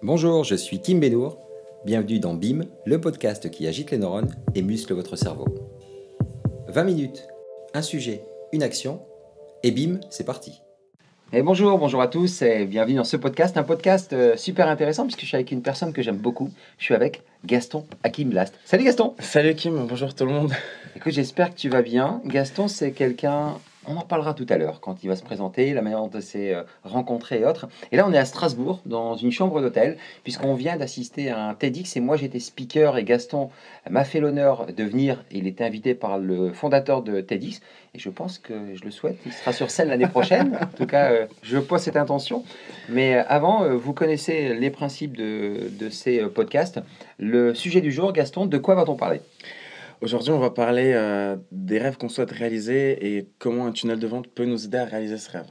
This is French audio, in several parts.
Bonjour, je suis Kim Benour. Bienvenue dans BIM, le podcast qui agite les neurones et muscle votre cerveau. 20 minutes, un sujet, une action, et BIM, c'est parti. Et bonjour, bonjour à tous et bienvenue dans ce podcast, un podcast euh, super intéressant puisque je suis avec une personne que j'aime beaucoup. Je suis avec Gaston Hakim Blast. Salut Gaston Salut Kim, bonjour tout le monde. Écoute, j'espère que tu vas bien. Gaston, c'est quelqu'un on en parlera tout à l'heure quand il va se présenter, la manière dont s'est euh, rencontré et autres. Et là, on est à Strasbourg, dans une chambre d'hôtel, puisqu'on vient d'assister à un TEDx et moi j'étais speaker et Gaston m'a fait l'honneur de venir. Il était invité par le fondateur de TEDx et je pense que je le souhaite. Il sera sur scène l'année prochaine. en tout cas, euh, je pose cette intention. Mais euh, avant, vous connaissez les principes de, de ces podcasts. Le sujet du jour, Gaston, de quoi va-t-on parler? Aujourd'hui, on va parler euh, des rêves qu'on souhaite réaliser et comment un tunnel de vente peut nous aider à réaliser ce rêve.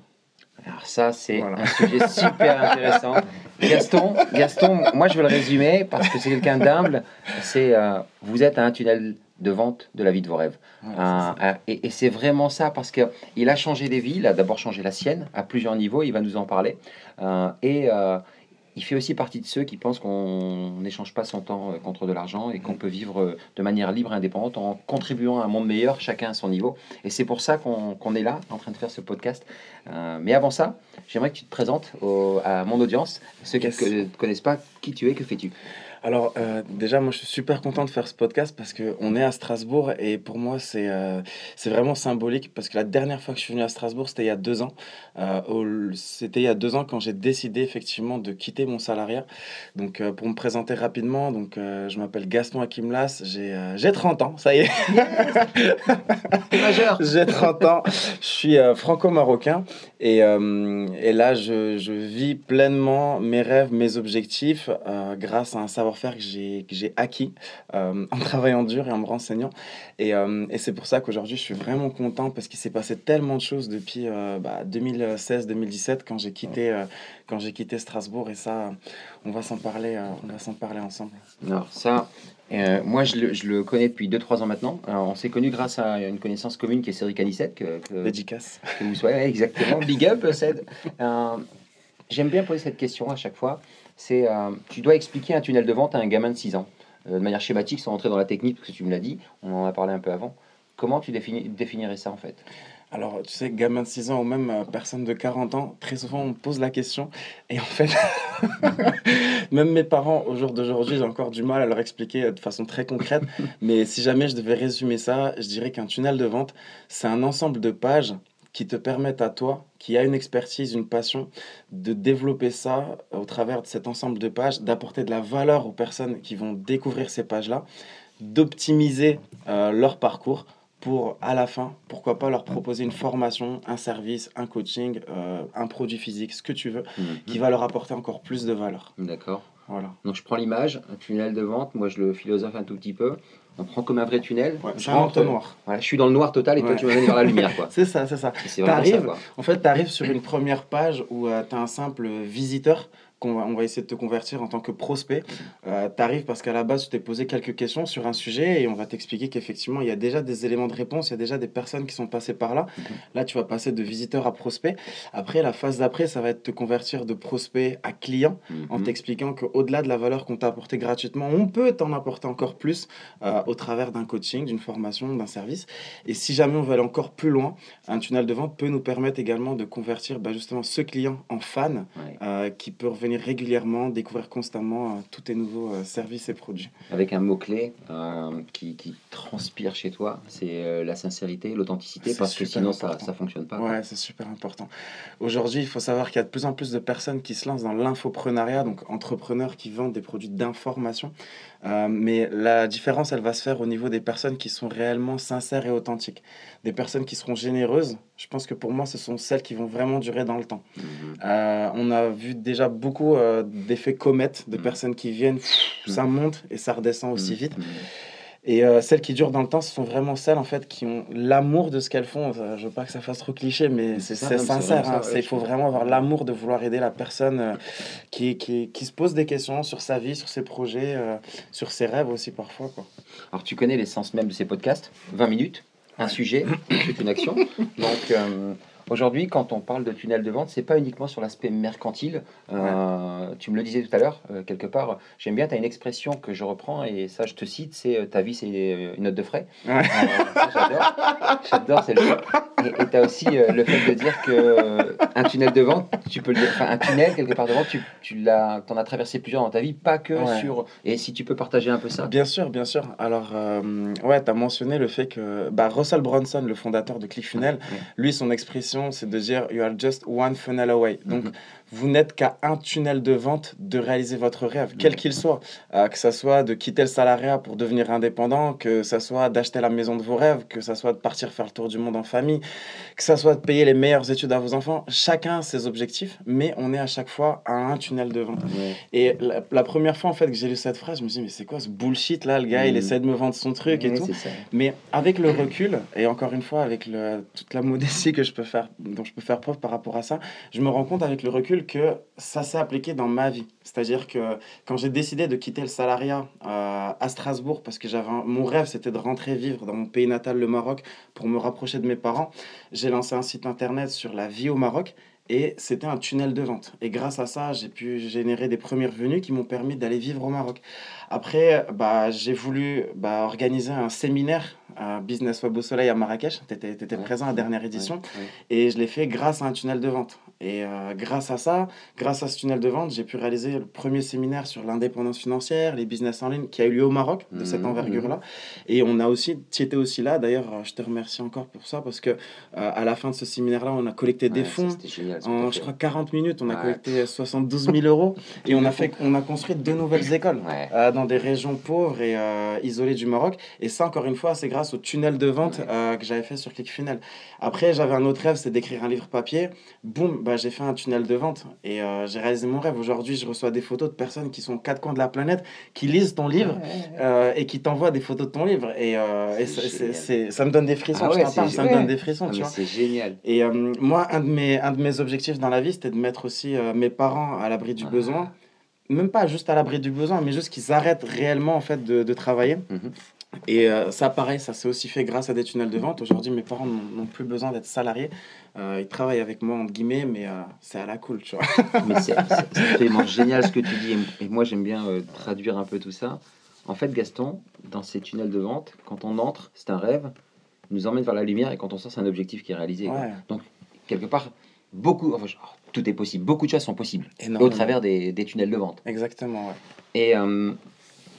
Alors ça, c'est un sujet super intéressant. Gaston, Gaston, moi je veux le résumer parce que c'est quelqu'un d'humble. C'est euh, vous êtes un tunnel de vente de la vie de vos rêves. Euh, et, c'est vraiment ça parce qu'il a changé des vies. Il a d'abord changé la sienne à plusieurs niveaux. Il va nous en parler. et il fait aussi partie de ceux qui pensent qu'on n'échange pas son temps euh, contre de l'argent et qu'on peut vivre euh, de manière libre et indépendante en contribuant à un monde meilleur, chacun à son niveau. Et c'est pour ça qu'on est là, en train de faire ce podcast. Euh, mais avant ça, j'aimerais que tu te présentes à mon audience, ceux qui ne connaissent pas qui tu es, que fais-tu? Alors, euh, déjà, moi, je suis super content de faire ce podcast parce qu'on est à Strasbourg et pour moi, c'est euh, c'est vraiment symbolique parce que la dernière fois que je suis venu à Strasbourg, c'était il y a deux ans. Euh, c'était il y a deux ans quand j'ai décidé effectivement de quitter mon salariat. Donc, pour me présenter rapidement, donc, je m'appelle Gaston Akimlas, j'ai 30 ans, ça y est. majeur. j'ai 30 ans, je suis franco-marocain et, et, là, je, je, vis pleinement mes rêves, mes objectifs grâce à un savoir faire que j'ai acquis euh, en travaillant dur et en me renseignant. Et, euh, et c'est pour ça qu'aujourd'hui, je suis vraiment content parce qu'il s'est passé tellement de choses depuis 2016-2017 euh, bah, quand j'ai quitté, quand j'ai quitté Strasbourg. Et ça, on va s'en parler, on va s'en parler ensemble. Alors ça, moi, je le, je le, connais depuis 2-3 ans maintenant. on s'est connus grâce à une connaissance commune qui est Cédric Anissette. Que, que. Que vous soyez, exactement. Big up, Ced. J'aime bien poser cette question à chaque fois c'est euh, tu dois expliquer un tunnel de vente à un gamin de 6 ans. Euh, de manière schématique, sans rentrer dans la technique, parce que tu me l'as dit, on en a parlé un peu avant. Comment tu définirais ça en fait? Alors, tu sais, gamin de 6 ans ou même euh, personne de 40 ans, très souvent on me pose la question. Et en fait, même mes parents, au jour d'aujourd'hui, j'ai encore du mal à leur expliquer de façon très concrète. Mais si jamais je devais résumer ça, je dirais qu'un tunnel de vente, c'est un ensemble de pages qui te permettent à toi, qui a une expertise, une passion, de développer ça au travers de cet ensemble de pages, d'apporter de la valeur aux personnes qui vont découvrir ces pages-là, d'optimiser euh, leur parcours pour, à la fin, pourquoi pas leur proposer une formation, un service, un coaching, euh, un produit physique, ce que tu veux, mhm. qui va leur apporter encore plus de valeur. D'accord. Voilà. Donc je prends l'image, un tunnel de vente, moi je le philosophe un tout petit peu on prend comme un vrai tunnel. je rentre noir. Voilà, je suis dans le noir total et toi tu vas venir vers la lumière. c'est ça, c'est ça. en fait, tu arrives sur une première page où euh, tu as un simple visiteur on va essayer de te convertir en tant que prospect. Euh, tu arrives parce qu'à la base, tu t'es posé quelques questions sur un sujet et on va t'expliquer qu'effectivement, il y a déjà des éléments de réponse, il y a déjà des personnes qui sont passées par là. Mhm. Là, tu vas passer de visiteur à prospect. Après, la phase d'après, ça va être te convertir de prospect à client en mhm. t'expliquant qu'au-delà de la valeur qu'on t'a apportée gratuitement, on peut t'en apporter encore plus euh, au travers d'un coaching, d'une formation, d'un service. Et si jamais on veut aller encore plus loin, un tunnel de vente peut nous permettre également de convertir bah, justement ce client en fan euh, qui peut revenir régulièrement, découvrir constamment euh, tous tes nouveaux euh, services et produits. Avec un mot-clé euh, qui, qui, transpire chez toi, c'est la sincérité, l'authenticité, parce que sinon ça ne fonctionne pas. Ouais, c'est super important. Aujourd'hui, il faut savoir qu'il y a de plus en plus de personnes qui se lancent dans l'infoprenariat, donc entrepreneurs qui vendent des produits d'information. mais la différence, elle va se faire au niveau des personnes qui sont réellement sincères et authentiques. Des personnes qui seront généreuses, je pense que pour moi, ce sont celles qui vont vraiment durer dans le temps. Mhm. on a vu déjà beaucoup euh, d'effets comètes, de mm. personnes qui viennent, mm. ça monte et ça redescend aussi mm. vite. Et euh, celles qui durent dans le temps, ce sont vraiment celles en fait qui ont l'amour de ce qu'elles font. Je veux pas que ça fasse trop cliché, mais c'est sincère. Hein. Il faut vraiment avoir l'amour de vouloir aider la personne euh, qui, qui, qui, se pose des questions sur sa vie, sur ses projets, sur ses rêves aussi parfois. Quoi. Alors tu connais l'essence même de ces podcasts? 20 minutes, un sujet, une action. Donc Aujourd'hui, quand on parle de tunnel de vente, c'est pas uniquement sur l'aspect mercantile. Euh, tu me le disais tout à l'heure, euh, quelque part, j'aime bien, tu as une expression que je reprends, et ça, je te cite, c'est euh, ta vie, c'est une note de frais. j'adore. J'adore, c'est le Et tu as aussi le fait de dire que un tunnel de vente, tu peux le dire, enfin, un tunnel, quelque part de vente, tu, tu l'as, en as traversé plusieurs dans ta vie, pas que sur. Et si tu peux partager un peu ça. Bien sûr, bien sûr. Alors, ouais, tu as mentionné le fait que bah, Russell Brunson, le fondateur de ClickFunnels, lui, son expression, c'est de dire You are just one funnel away. Donc, mhm vous n'êtes qu'à un tunnel de vente de réaliser votre rêve, quel qu'il soit. Euh, que ce soit de quitter le salariat pour devenir indépendant, que ce soit d'acheter la maison de vos rêves, que ce soit de partir faire le tour du monde en famille, que ce soit de payer les meilleures études à vos enfants. Chacun a ses objectifs, mais on est à chaque fois à un tunnel de vente. Et la, première fois en fait que j'ai lu cette phrase, je me suis dit, mais c'est quoi ce bullshit là? Le gars, il mm. essaie de me vendre son truc et tout. Mais avec le recul, et encore une fois, avec le, toute la modestie que je peux faire, dont je peux faire preuve par rapport à ça, je me rends compte avec le recul que ça s'est appliqué dans ma vie. C'est-à-dire que quand j'ai décidé de quitter le salariat euh, à Strasbourg, parce que j'avais mon rêve, c'était de rentrer vivre dans mon pays natal, le Maroc, pour me rapprocher de mes parents, j'ai lancé un site internet sur la vie au Maroc. Et c'était un tunnel de vente. Et grâce à ça, j'ai pu générer des premiers revenus qui m'ont permis d'aller vivre au Maroc. Après, bah, j'ai voulu bah, organiser un séminaire à Business Web au Soleil à Marrakech. Tu étais, présent à la dernière édition. Et je l'ai fait grâce à un tunnel de vente. Et euh, grâce à ça, grâce à ce tunnel de vente, j'ai pu réaliser le premier séminaire sur l'indépendance financière, les business en ligne, qui a eu lieu au Maroc, de cette mmh, envergure-là. Mmh. Et on a aussi, tu étais aussi là, d'ailleurs, je te remercie encore pour ça, parce que euh, à la fin de ce séminaire-là, on a collecté des fonds. en, je crois, 40 minutes, on a collecté 72 000 euros. et on a, fait, on a construit deux nouvelles écoles euh, dans des régions pauvres et isolées du Maroc. Et ça, encore une fois, c'est grâce au tunnel de vente que j'avais fait sur ClickFunnels. Après, j'avais un autre rêve, c'est d'écrire un livre papier. Boum, bah, j'ai fait un tunnel de vente et euh, j'ai réalisé mon rêve. Aujourd'hui, je reçois des photos de personnes qui sont aux quatre coins de la planète, qui lisent ton livre euh, et qui t'envoient des photos de ton livre. Et, euh, c'est, ça me donne des frissons, ah ça me donne des frissons. Ah, c'est génial. Et moi, un de, mes, un de mes objectifs dans la vie, c'était de mettre aussi mes parents à l'abri du ah. besoin. Même pas juste à l'abri du besoin, mais juste qu'ils arrêtent réellement en fait de, de travailler. Mhm. Et euh, ça, pareil, ça s'est aussi fait grâce à des tunnels de vente. Aujourd'hui, mes parents n'ont plus besoin d'être salariés. Euh, ils travaillent avec moi, entre guillemets, mais euh, c'est à la cool, tu vois. mais c'est absolument génial ce que tu dis. Et moi, j'aime bien traduire un peu tout ça. En fait, Gaston, dans ces tunnels de vente, quand on entre, c'est un rêve, nous emmène vers la lumière, et quand on sort, c'est un objectif qui est réalisé. Donc, quelque part, beaucoup, enfin, tout est possible. Beaucoup de choses sont possibles au travers des, des, tunnels de vente. Exactement, ouais. Et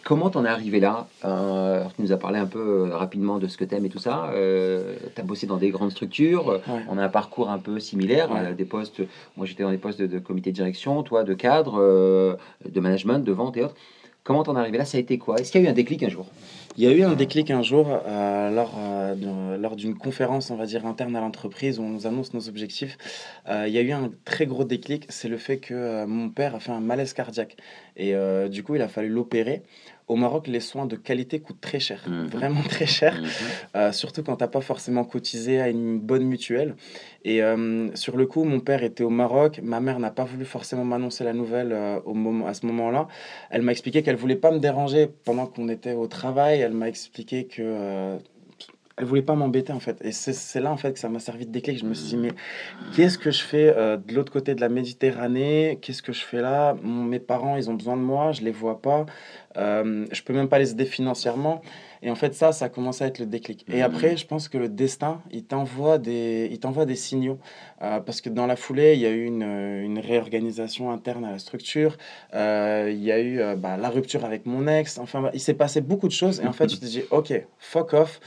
Comment t'en es arrivé là? Euh, Tu nous as parlé un peu euh, rapidement de ce que t'aimes et tout ça. Euh, tu as bossé dans des grandes structures. On a un parcours un peu similaire. des postes, moi j'étais dans des postes de, comité de direction, toi de cadre, de management, de vente et autres. Comment t'en es arrivé là? Ça a été quoi? Est-ce qu'il y a eu un déclic un jour? Il y a eu un déclic un jour lors, lors d'une conférence, on va dire, interne à l'entreprise où on nous annonce nos objectifs. il y a eu un très gros déclic, c'est le fait que mon père a fait un malaise cardiaque. Et du coup, il a fallu l'opérer au Maroc, les soins de qualité coûtent très cher, mhm. vraiment très cher, mhm. euh, surtout quand tu n'as pas forcément cotisé à une bonne mutuelle. Et euh, sur le coup, mon père était au Maroc, ma mère n'a pas voulu forcément m'annoncer la nouvelle euh, au moment, à ce moment-là. Elle m'a expliqué qu'elle voulait pas me déranger pendant qu'on était au travail. Elle m'a expliqué que elle voulait pas m'embêter en fait. Et c'est là en fait que ça m'a servi de déclic. Je me suis dit, mais qu'est-ce que je fais de l'autre côté de la Méditerranée? Qu'est-ce que je fais là? Mes parents, ils ont besoin de moi, je les vois pas. Euh, je peux même pas les aider financièrement. Et en fait, ça, ça commence à être le déclic. Et après, je pense que le destin, il t'envoie des, il t'envoie des signaux. Euh, parce que dans la foulée, il y a eu une, une réorganisation interne à la structure. Euh, il y a eu bah, la rupture avec mon ex. Enfin, il s'est passé beaucoup de choses. Et en fait, je te dis, OK, fuck off.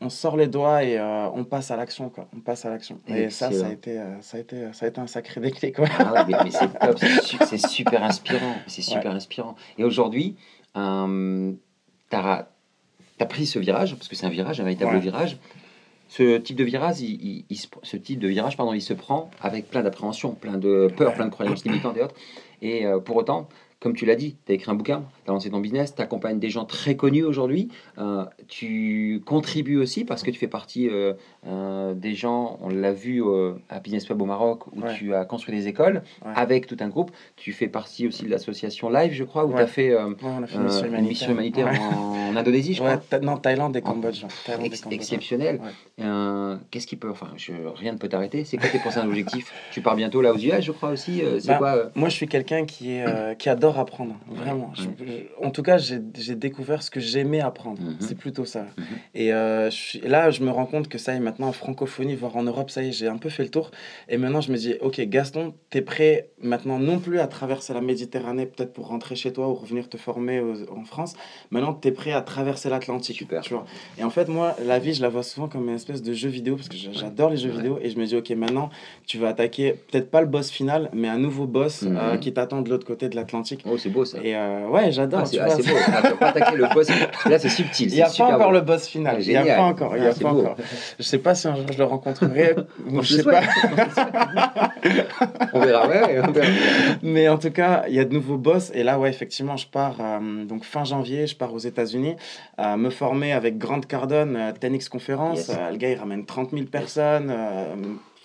On sort les doigts et on passe à l'action. Quoi. On passe à l'action. Et, ça, ça a, été, ça, a été, ça a été un sacré déclic. Quoi. Ah mais, c'est top. C'est super inspirant. C'est super inspirant. Et aujourd'hui, euh, tu as, pris ce virage, parce que c'est un virage, un véritable virage. Ce type de virage, il, ce type de virage, pardon, il se prend avec plein d'appréhension, plein de peur, plein de croyances limitantes et autres. Et euh, pour autant, comme tu l'as dit, tu as écrit un bouquin, tu as lancé ton business, tu accompagnes des gens très connus aujourd'hui. Euh, tu contribues aussi parce que tu fais partie euh, euh, des gens, on l'a vu à Business Web au Maroc, où tu as construit des écoles avec tout un groupe. Tu fais partie aussi de l'association Live, je crois, où tu as fait, une mission humanitaire, en, Indonésie, je crois. Non, Thaïlande et Cambodge. exceptionnel. Qu'est-ce qui peut. Enfin, je, rien ne peut t'arrêter. C'est quoi tes prochains objectifs? Tu pars bientôt là aux US, je crois aussi. C'est bah, quoi Moi, je suis quelqu'un qui, qui adore apprendre, vraiment. en tout cas, j'ai découvert ce que j'aimais apprendre. Mhm. C'est plutôt ça. Mhm. Et euh, là, je me rends compte que ça y est, maintenant en francophonie, voire en Europe, ça y est, j'ai un peu fait le tour. Et maintenant, je me dis, ok, Gaston, tu es prêt maintenant non plus à traverser la Méditerranée, peut-être pour rentrer chez toi ou revenir te former en France. Maintenant, tu es prêt à traverser l'Atlantique. Tu vois. Et en fait, moi, la vie, je la vois souvent comme une espèce de jeu vidéo, parce que j'adore les jeux vidéo. Et je me dis, ok, maintenant, tu vas attaquer peut-être pas le boss final, mais un nouveau boss mhm. euh, qui t'attend de l'autre côté de l'Atlantique. Oh, c'est beau ça. Et euh, ouais, j'adore. Ah, c'est ah, beau. Ah, pas attaquer le boss. Là, c'est subtil. Il n'y a pas encore le boss final. Il n'y a pas encore. Il y a pas encore. Je sais pas si un jour je le rencontrerai. je sais pas. on verra, ouais, Mais en tout cas, il y a de nouveaux boss. Et là, ouais, effectivement, je pars euh, donc fin janvier, je pars aux États-Unis euh, me former avec Grant Cardone, euh, Tenix Conférence. le gars, il ramène 30 000 personnes.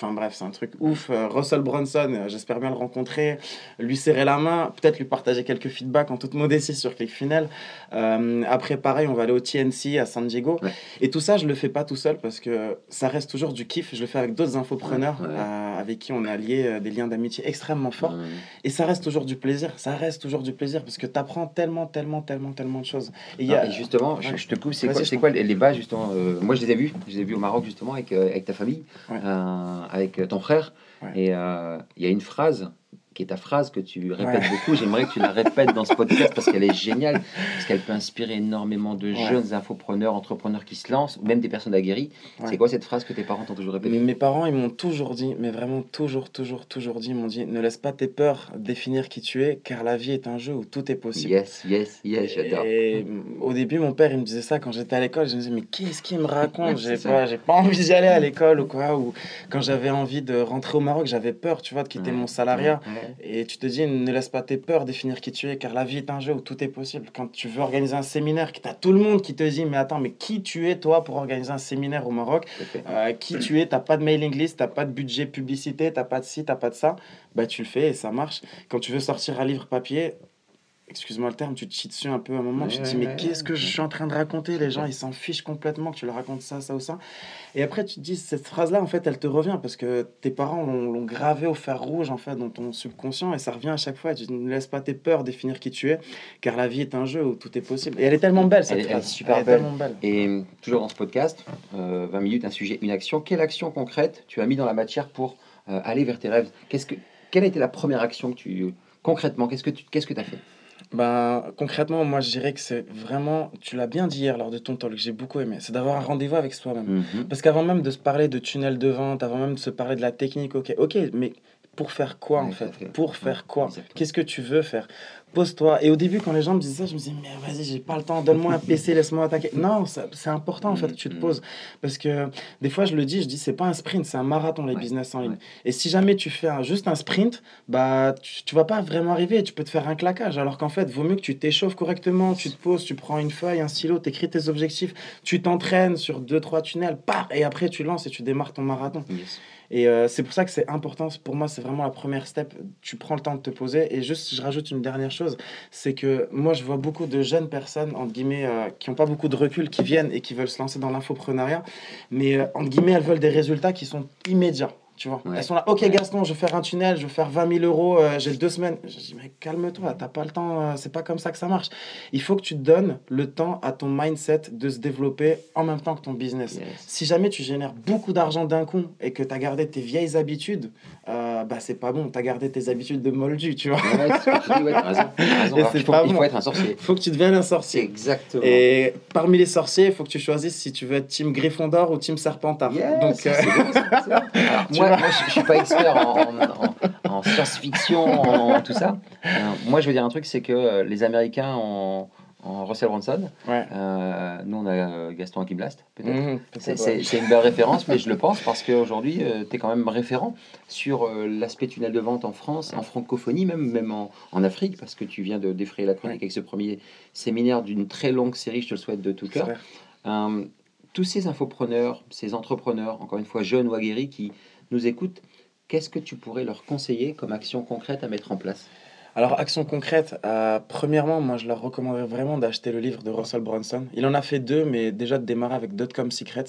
Enfin bref, c'est un truc ouf. Euh, Russell Brunson, euh, j'espère bien le rencontrer, lui serrer la main, peut-être lui partager quelques feedbacks en toute modestie sur ClickFunnels. Euh, après, pareil, on va aller au TNC à San Diego. Et tout ça, je le fais pas tout seul parce que ça reste toujours du kiff. Je le fais avec d'autres infopreneurs avec qui on a lié des liens d'amitié extrêmement forts. Et ça reste toujours du plaisir. Ça reste toujours du plaisir parce que tu apprends tellement, tellement, tellement, tellement de choses. Et, y a... justement, je, te coupe, c'est quoi, quoi les bases justement Moi, je les ai vus. Je les ai vus au Maroc justement avec, avec ta famille avec ton frère. Et euh, il y a une phrase qui est ta phrase que tu répètes beaucoup. J'aimerais que tu la répètes dans ce podcast parce qu'elle est géniale, parce qu'elle peut inspirer énormément de jeunes infopreneurs, entrepreneurs qui se lancent, ou même des personnes aguerries. C'est quoi cette phrase que tes parents t'ont toujours répétée? Mes parents, ils m'ont toujours dit, mais vraiment toujours, toujours, toujours dit, ils m'ont dit, ne laisse pas tes peurs définir qui tu es, car la vie est un jeu où tout est possible. Yes, yes, yes, j'adore. Et au début, mon père, il me disait ça quand j'étais à l'école. Je me disais, mais qu'est-ce qu'il me raconte? J'ai pas, j'ai pas envie d'y aller à l'école ou quoi. Ou quand j'avais envie de rentrer au Maroc, j'avais peur, tu vois, de quitter mon salariat. Et tu te dis, ne laisse pas tes peurs définir qui tu es, car la vie est un jeu où tout est possible. Quand tu veux organiser un séminaire, que tu as tout le monde qui te dit, mais attends, mais qui tu es toi pour organiser un séminaire au Maroc euh, Qui tu es T'as pas de mailing list, t'as pas de budget publicité, t'as pas de ci, t'as pas de ça. Bah tu le fais et ça marche. Quand tu veux sortir un livre papier, excuse-moi le terme, tu te chies dessus un peu à un moment, tu te dis mais qu'est-ce que je suis en train de raconter? Les gens, ils s'en fichent complètement que tu leur racontes ça, ça ou ça. Et après, tu te dis, cette phrase-là, en fait, elle te revient parce que tes parents l'ont gravé au fer rouge, en fait, dans ton subconscient et ça revient à chaque fois. Tu ne laisses pas tes peurs définir qui tu es, car la vie est un jeu où tout est possible. Et elle est tellement belle, cette phrase. super belle. Et toujours dans ce podcast, 20 euh, minutes, un sujet, une action. Quelle action concrète tu as mis dans la matière pour euh, aller vers tes rêves? Qu'est-ce que, Quelle a été la première action que tu... Concrètement, qu'est-ce que tu qu'est-ce que as fait? Ben, concrètement, moi, je dirais que c'est vraiment, tu l'as bien dit hier lors de ton talk, j'ai beaucoup aimé, c'est d'avoir un rendez-vous avec soi-même. Mhm. Parce qu'avant même de se parler de tunnel de vente, avant même de se parler de la technique, ok, ok, mais pour faire quoi en fait Pour faire quoi Qu'est-ce que tu veux faire pose-toi. Et au début, quand les gens me disaient ça, je me disais, mais vas-y, j'ai pas le temps, donne-moi un PC, laisse-moi attaquer. Non, c'est important en fait que tu te mm, poses. Parce que des fois, je le dis, je dis, c'est pas un sprint, c'est un marathon, les business en ligne. Et si jamais tu fais juste un sprint, bah, tu, tu vas pas vraiment arriver, tu peux te faire un claquage. Alors qu'en fait, vaut mieux que tu t'échauffes correctement, tu te poses, tu prends une feuille, un stylo, tu écris tes objectifs, tu t'entraînes sur deux, trois tunnels, par et après tu lances et tu démarres ton marathon. Et euh, c'est pour ça que c'est important. Pour moi, c'est vraiment la première step. Tu prends le temps de te poser. Et juste, je rajoute une dernière chose c'est que moi, je vois beaucoup de jeunes personnes, entre guillemets, euh, qui n'ont pas beaucoup de recul, qui viennent et qui veulent se lancer dans l'infoprenariat. Mais, euh, entre guillemets, elles veulent des résultats qui sont immédiats. Tu vois, elles sont là, ok Gaston, je vais faire un tunnel, je vais faire 20 000 euros, euh, j'ai deux semaines. Je dis, mais calme-toi, t'as pas le temps, euh, c'est pas comme ça que ça marche. Il faut que tu donnes le temps à ton mindset de se développer en même temps que ton business. Si jamais tu génères beaucoup d'argent d'un coup et que tu as gardé tes vieilles habitudes, euh, bah c'est pas bon, tu as gardé tes habitudes de moldu, tu vois. il faut, être un sorcier. Faut que tu deviennes un sorcier. Exactement. Et parmi les sorciers, il faut que tu choisisses si tu veux être team Gryffondor ou team Serpentard. Donc, moi, moi, je, ne suis pas expert en, en, science-fiction, en, tout ça. Euh, moi, je veux dire un truc, c'est que euh, les Américains ont, en Russell Brunson. Ouais. Euh, nous, on a euh, Gaston Blast, peut-être. Mhm, C'est- une belle référence, mais je le pense parce qu'aujourd'hui, tu es quand même référent sur euh, l'aspect tunnel de vente en France, en francophonie, même, même en, en Afrique, parce que tu viens de défrayer la chronique avec ce premier séminaire d'une très longue série, je te le souhaite de tout cœur. Euh, tous ces infopreneurs, ces entrepreneurs, encore une fois jeunes ou aguerris, qui nous écoutent, qu'est-ce que tu pourrais leur conseiller comme action concrète à mettre en place? Alors, action concrète, euh, premièrement, moi je leur recommanderais vraiment d'acheter le livre de Russell Brunson. Il en a fait deux, mais déjà de démarrer avec Dotcom Secrets.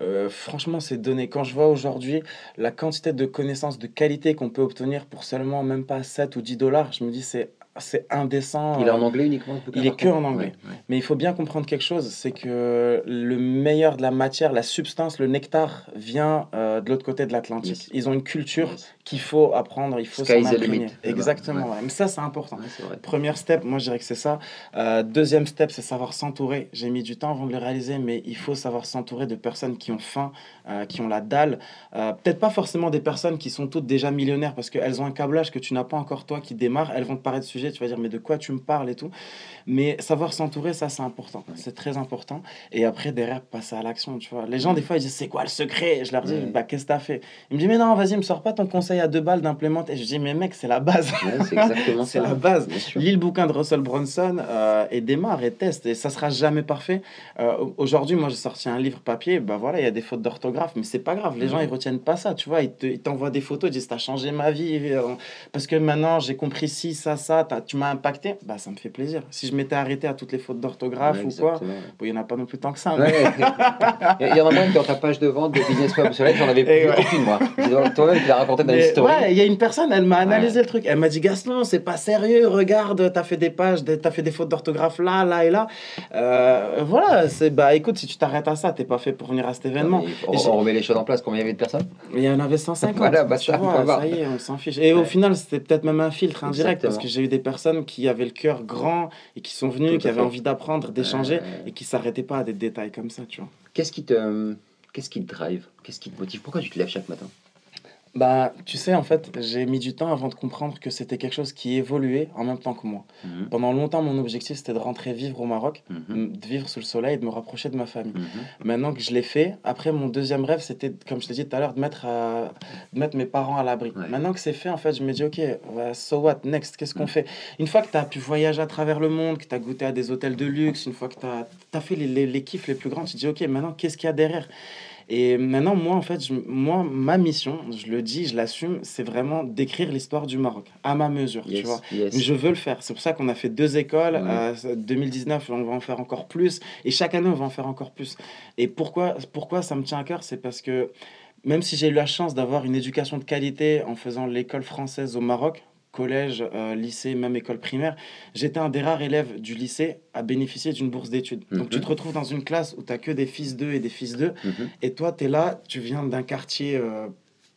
Euh, franchement, c'est donné. Quand je vois aujourd'hui la quantité de connaissances de qualité qu'on peut obtenir pour seulement même pas 7 ou 10 dollars, je me dis c'est c'est indécent. Il est en anglais uniquement il est que en anglais. Ouais, ouais. Mais il faut bien comprendre quelque chose, c'est que le meilleur de la matière, la substance, le nectar vient euh, de l'autre côté de l'Atlantique. Yes. Ils ont une culture Yes. Qu'il faut apprendre, il faut s'en imprégner. Exactement. Ouais. ouais. Mais ça, c'est important. Ouais. Première step, moi je dirais que c'est ça. Euh, deuxième step, c'est savoir s'entourer. J'ai mis du temps avant de le réaliser, mais il faut savoir s'entourer de personnes qui ont faim, euh, qui ont la dalle. Euh, Peut-être pas forcément des personnes qui sont toutes déjà millionnaires parce qu'elles ont un câblage que tu n'as pas encore toi qui démarre. Elles vont te parler de sujet, tu vas dire mais de quoi tu me parles et tout. Mais savoir s'entourer, ça c'est important. C'est très important. Et après, derrière, passer à l'action. Tu vois. Les gens, des fois, ils disent c'est quoi le secret? Et Je leur dis bah qu'est-ce que t'as fait? Ils me disent mais non, vas-y, me sors pas ton conseil à deux balles d'implémenter. Je dis mais mec, c'est la base. Ouais, c'est exactement C'est ça. la base. Lis le bouquin de Russell Brunson euh, et démarre et teste. Et ça sera jamais parfait. Euh, Aujourd'hui, moi, j'ai sorti un livre papier. Bah voilà, il y a des fautes d'orthographe, mais c'est pas grave. Les gens, ils retiennent pas ça. Tu vois, ils te- ils t'envoient des photos, ils disent T'as changé ma vie. euh, Parce que maintenant, j'ai compris ci, ça, ça. Tu m'as impacté. Bah, ça me fait plaisir. Si je m'étais arrêté à toutes les fautes d'orthographe Ouais, ou quoi, exactement. bon, il y en a pas non plus tant que ça. Ouais. Il y- il y en a même dans ta page de vente de Business Web Soleil, j'en avais plus aucune moi. Toi-même, tu l'as raconté dans ouais, il y a une personne, elle m'a analysé le truc. Elle m'a dit Gaston, c'est pas sérieux. Regarde, t'as fait des pages, t'as fait des fautes d'orthographe là, là et là. Euh, voilà, c'est bah écoute, si tu t'arrêtes à ça, t'es pas fait pour venir à cet événement. on, on remet les choses en place. Combien il y avait de personnes? Il y en avait 150. Voilà, bah, ça, vois, ça y est, on s'en fiche. Et au final, c'était peut-être même un filtre indirect parce que j'ai eu des personnes qui avaient le cœur grand et qui sont venues, Tout qui avaient fait. envie d'apprendre, d'échanger Euh, et qui s'arrêtaient pas à des détails comme ça, tu vois. Qu'est-ce qui te, qu'est-ce qui te drive? Qu'est-ce qui te motive? Pourquoi tu te lèves chaque matin? Bah, tu sais, en fait, j'ai mis du temps avant de comprendre que c'était quelque chose qui évoluait en même temps que moi. Mhm, Pendant longtemps, mon objectif, c'était de rentrer vivre au Maroc, mhm, de vivre sous le soleil et de me rapprocher de ma famille. mhm. Maintenant que je l'ai fait, après, mon deuxième rêve, c'était, comme je te dis tout à l'heure, de mettre, à- de mettre mes parents à l'abri. Ouais. Maintenant que c'est fait, en fait, je me dis, OK, so what, next, qu'est-ce qu'on fait? Une fois que tu as pu voyager à travers le monde, que tu as goûté à des hôtels de luxe, une fois que tu as, fait les, les, les kiffs les plus grands, tu te dis, OK, maintenant, qu'est-ce qu'il y a derrière? Et maintenant, moi, en fait, je- moi, ma mission, je le dis, je l'assume, c'est vraiment d'écrire l'histoire du Maroc, à ma mesure, tu vois. yes. Je veux le faire. C'est pour ça qu'on a fait deux écoles. Ouais. Euh, 2019, on va en faire encore plus. Et chaque année, on va en faire encore plus. Et pourquoi, pourquoi ça me tient à cœur C'est parce que même si j'ai eu la chance d'avoir une éducation de qualité en faisant l'école française au Maroc, collège, euh, lycée, même école primaire, j'étais un des rares élèves du lycée à bénéficier d'une bourse d'études. Donc Mhm. tu te retrouves dans une classe où tu n'as que des fils d'eux et des fils d'eux. Mhm. Et toi, tu es là, tu viens d'un quartier euh,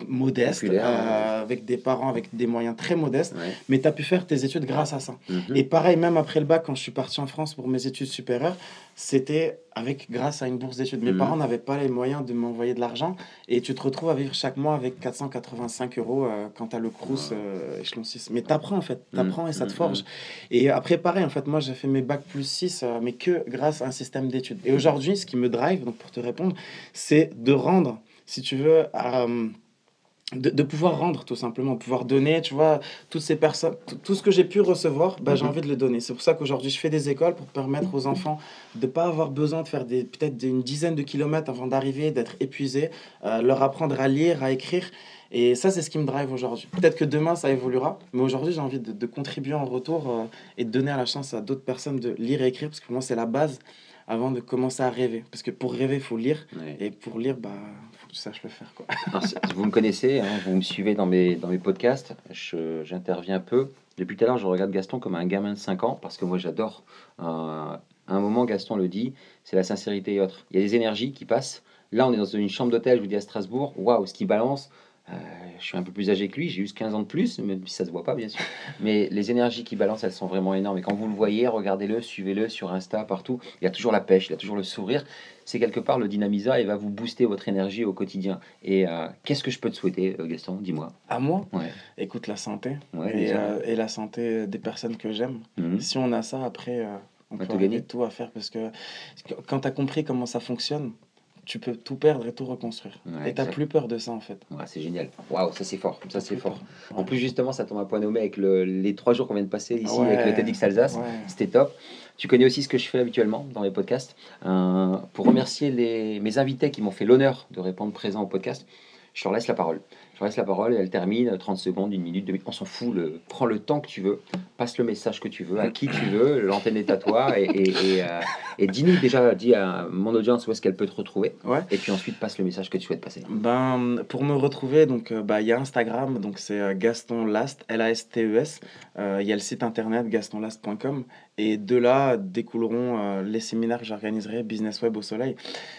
modeste, euh, avec des parents avec des moyens très modestes, Ouais. mais tu as pu faire tes études grâce à ça. Mhm. Et pareil, même après le bac, quand je suis parti en France pour mes études supérieures, c'était avec grâce à une bourse d'études. Mes Mhm. parents n'avaient pas les moyens de m'envoyer de l'argent et tu te retrouves à vivre chaque mois avec 485 euros euh, quand tu as le Crous euh, échelon 6. Mais tu apprends en fait, tu apprends et ça te Mhm. forge. Et après, pareil, en fait, moi j'ai fait mes bacs plus 6, euh, mais que grâce à un système d'études. Et aujourd'hui, ce qui me drive, donc pour te répondre, c'est de rendre, si tu veux, de, de pouvoir rendre tout simplement, pouvoir donner, tu vois, toutes ces personnes, tout, ce que j'ai pu recevoir, bah, j'ai Mhm. envie de le donner. C'est pour ça qu'aujourd'hui je fais des écoles pour permettre aux enfants de pas avoir besoin de faire des peut-être une dizaine de kilomètres avant d'arriver, d'être épuisé, euh, leur apprendre à lire, à écrire. Et ça, c'est ce qui me drive aujourd'hui. Peut-être que demain, ça évoluera, mais aujourd'hui, j'ai envie de, de contribuer en retour euh, et de donner à la chance à d'autres personnes de lire et écrire, parce que pour moi, c'est la base avant de commencer à rêver. Parce que pour rêver, il faut lire, Ouais. et pour lire, bah, tu saches le faire. Quoi. Vous me connaissez, hein, vous me suivez dans mes, dans mes podcasts, je- j'interviens peu. Depuis tout à l'heure, je regarde Gaston comme un gamin de 5 ans parce que moi j'adore. euh, à un moment, Gaston le dit, c'est la sincérité et autres. Il y a des énergies qui passent. Là, on est dans une chambre d'hôtel, je vous dis à Strasbourg, waouh, ce qui balance. euh, je suis un peu plus âgé que lui, j'ai juste 15 ans de plus, même si ça se voit pas, bien sûr. Mais les énergies qui balancent, elles sont vraiment énormes. Et quand vous le voyez, regardez-le, suivez-le sur Insta, partout. Il y a toujours la pêche, il y a toujours le sourire. C'est quelque part le dynamisa et va vous booster votre énergie au quotidien. Et euh, qu'est-ce que je peux te souhaiter, euh, Gaston? Dis-moi. À moi, Ouais. écoute la santé Ouais, et, euh, et la santé des personnes que j'aime. Mhm. Si on a ça, après, euh, on, peut gagner. tout à faire parce que quand tu as compris comment ça fonctionne, tu peux tout perdre et tout reconstruire. et tu n'as plus peur de ça en fait. c'est génial. Waouh, ça c'est fort. Ça c'est fort. En plus, justement, ça tombe à point nommé avec le, les trois jours qu'on vient de passer ici avec le TEDx Alsace. C'était top. Tu connais aussi ce que je fais habituellement dans les podcasts. Euh, pour remercier mes invités qui m'ont fait l'honneur de répondre présent au podcast, je leur laisse la parole. Je laisse la parole et elle termine 30 secondes, une minute, deux minutes. On s'en fout. Le, prends le temps que tu veux, passe le message que tu veux, à qui tu veux. L'antenne est à toi. Et, et, euh, et, dis-nous déjà, dis à mon audience où est-ce qu'elle peut te retrouver. Ouais. Et puis ensuite, passe le message que tu souhaites passer. Ben, pour me retrouver, donc euh, bah, il y a Instagram, donc c'est euh, Gaston Last, L-A-S-T-E-S. Il y a le site internet gastonlast.com. Et de là découleront les séminaires que j'organiserai, Business Web au Soleil.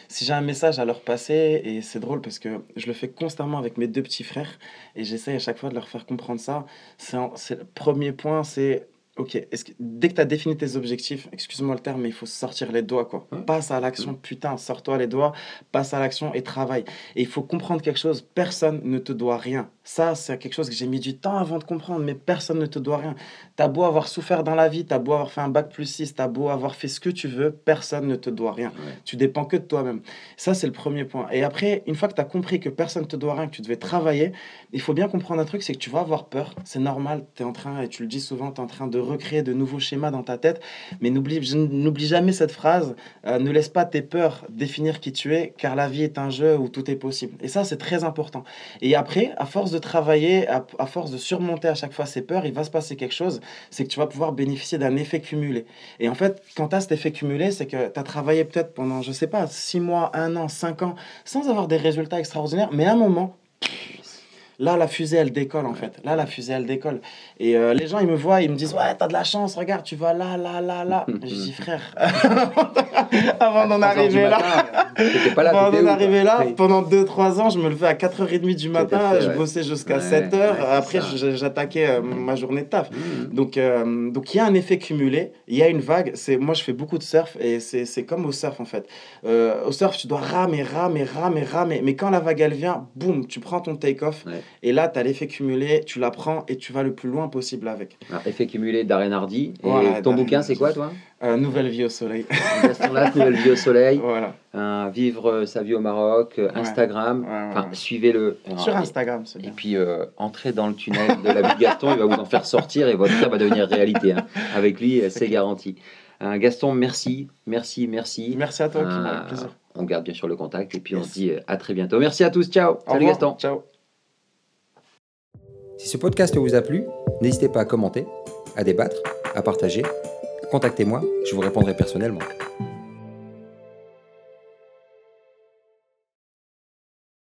Si j'ai un message à leur passer, et c'est drôle parce que je le fais constamment avec mes deux petits frères et j'essaye à chaque fois de leur faire comprendre ça. C'est le premier point, c'est Ok, est-ce que, dès que tu as défini tes objectifs, excuse-moi le terme, mais il faut sortir les doigts, quoi. Passe à l'action, putain, sors-toi les doigts, passe à l'action et travaille. Et il faut comprendre quelque chose, personne ne te doit rien. Ça, c'est quelque chose que j'ai mis du temps avant de comprendre, mais personne ne te doit rien. T'as beau avoir souffert dans la vie, t'as beau avoir fait un bac plus 6, t'as beau avoir fait ce que tu veux, personne ne te doit rien. Tu dépends que de toi-même. Ça, c'est le premier point. Et après, une fois que tu as compris que personne ne te doit rien, que tu devais travailler, il faut bien comprendre un truc, c'est que tu vas avoir peur. C'est normal, tu es en train, et tu le dis souvent, tu es en train de recréer de nouveaux schémas dans ta tête. Mais n'oublie, n'oublie jamais cette phrase, euh, ne laisse pas tes peurs définir qui tu es, car la vie est un jeu où tout est possible. Et ça, c'est très important. Et après, à force de travailler, à, force de surmonter à chaque fois ces peurs, il va se passer quelque chose, c'est que tu vas pouvoir bénéficier d'un effet cumulé. Et en fait, quand tu as cet effet cumulé, c'est que tu as travaillé peut-être pendant, je sais pas, 6 mois, 1 an, 5 ans, sans avoir des résultats extraordinaires, mais à un moment, Là, la fusée, elle décolle en fait. Là, la fusée, elle décolle. Et euh, les gens, ils me voient, ils me disent Ouais, t'as de la chance, regarde, tu vas là, là, là, là. je dis Frère, avant d'en arriver là, avant d'en arriver là, pendant 2-3 ans, je me levais à 4h30 du matin, je bossais jusqu'à 7h. Après, j'attaquais euh, ma journée de taf. Mmh. Donc, euh, donc, il y a un effet cumulé, il y a une vague. Moi, je fais beaucoup de surf et c'est comme au surf en fait. au surf, tu dois ramer, ramer, ramer, ramer. Mais quand la vague, elle vient, boum, tu prends ton take-off. Et là, tu as l'effet cumulé, tu l'apprends et tu vas le plus loin possible avec. effet cumulé d'Aren Hardy. Et ton bouquin, c'est quoi, toi? Euh, Nouvelle vie au soleil. Gaston Nouvelle vie au soleil. Voilà. Euh, vivre euh, sa vie au Maroc, Instagram. enfin, suivez-le. Sur Instagram, c'est bien. Et puis, entrez dans le tunnel de la vie de Gaston, il va vous en faire sortir et votre rêve va devenir réalité. Hein. Avec lui, c'est garanti. Gaston, merci, merci, merci. Merci à toi, qui plaisir. On garde bien sûr le contact et puis on se dit à très bientôt. Merci à tous, ciao. Salut Gaston. Ciao. Si ce podcast vous a plu, n'hésitez pas à commenter, à débattre, à partager. Contactez-moi, je vous répondrai personnellement.